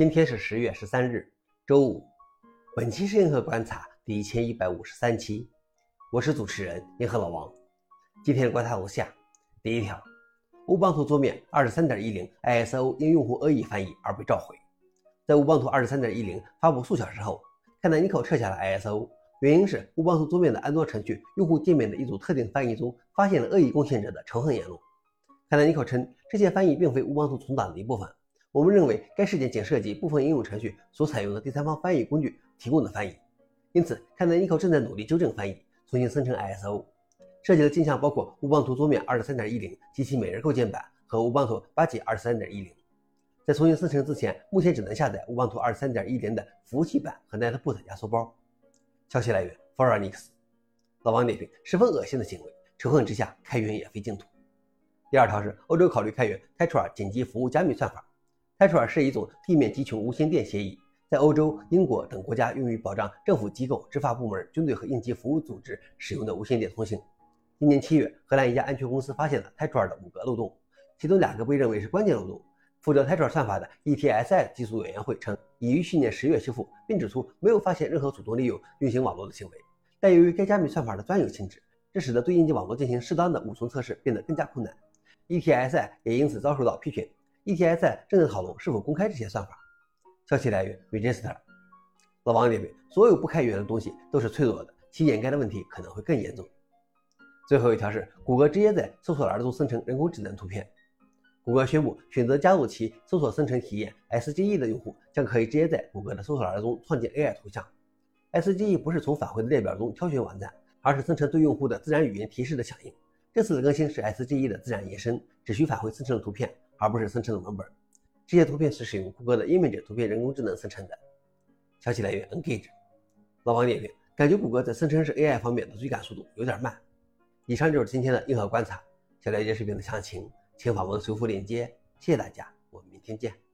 今天是十月十三日，周五。本期是银河观察第一千一百五十三期，我是主持人银河老王。今天的观察如下：第一条，乌邦图桌面二十三点一零 ISO 因用户恶意翻译而被召回。在乌邦图二十三点一零发布数小时后，Canonical 撤下了 ISO，原因是乌邦图桌面的安装程序用户界面的一组特定翻译中发现了恶意贡献者的仇恨言论。Canonical 称，这些翻译并非乌邦图存档的一部分。我们认为该事件仅涉及部分应用程序所采用的第三方翻译工具提供的翻译，因此看到 Nico 正在努力纠正翻译，重新生成 ISO。涉及的镜像包括乌邦图桌面23.10及其每日构建版和乌邦图八 G 23.10。在重新生成之前，目前只能下载乌邦图23.10的服务器版和 Netboot 压缩包。消息来源 f o r u n i x 老王点评：十分恶心的行为，仇恨之下开源也非净土。第二条是欧洲考虑开源 Tetra 紧急服务加密算法。Tetra 是一种地面集群无线电协议，在欧洲、英国等国家用于保障政府机构、执法部门、军队和应急服务组织使用的无线电通信。今年七月，荷兰一家安全公司发现了 Tetra 的五个漏洞，其中两个被认为是关键漏洞。负责 Tetra 算法的 ETSI 技术委员会称，已于去年十月修复，并指出没有发现任何主动利用运行网络的行为。但由于该加密算法的专有性质，这使得对应急网络进行适当的五重测试变得更加困难。ETSI 也因此遭受到批评。ETSI 正在讨论是否公开这些算法。消息来源：Register。老王认为：所有不开源的东西都是脆弱的，其掩盖的问题可能会更严重。最后一条是，谷歌直接在搜索栏中生成人工智能图片。谷歌宣布，选择加入其搜索生成体验 SGE 的用户将可以直接在谷歌的搜索栏中创建 AI 图像。SGE 不是从返回的列表中挑选网站，而是生成对用户的自然语言提示的响应。这次的更新是 SGE 的自然延伸，只需返回生成的图片。而不是生成的文本。这些图片是使用谷歌的 Image 图片人工智能生成的。消息来源：Engage。老王点评：感觉谷歌在生成式 AI 方面的追赶速度有点慢。以上就是今天的硬核观察。想了解视频的详情，请访问搜狐链接。谢谢大家，我们明天见。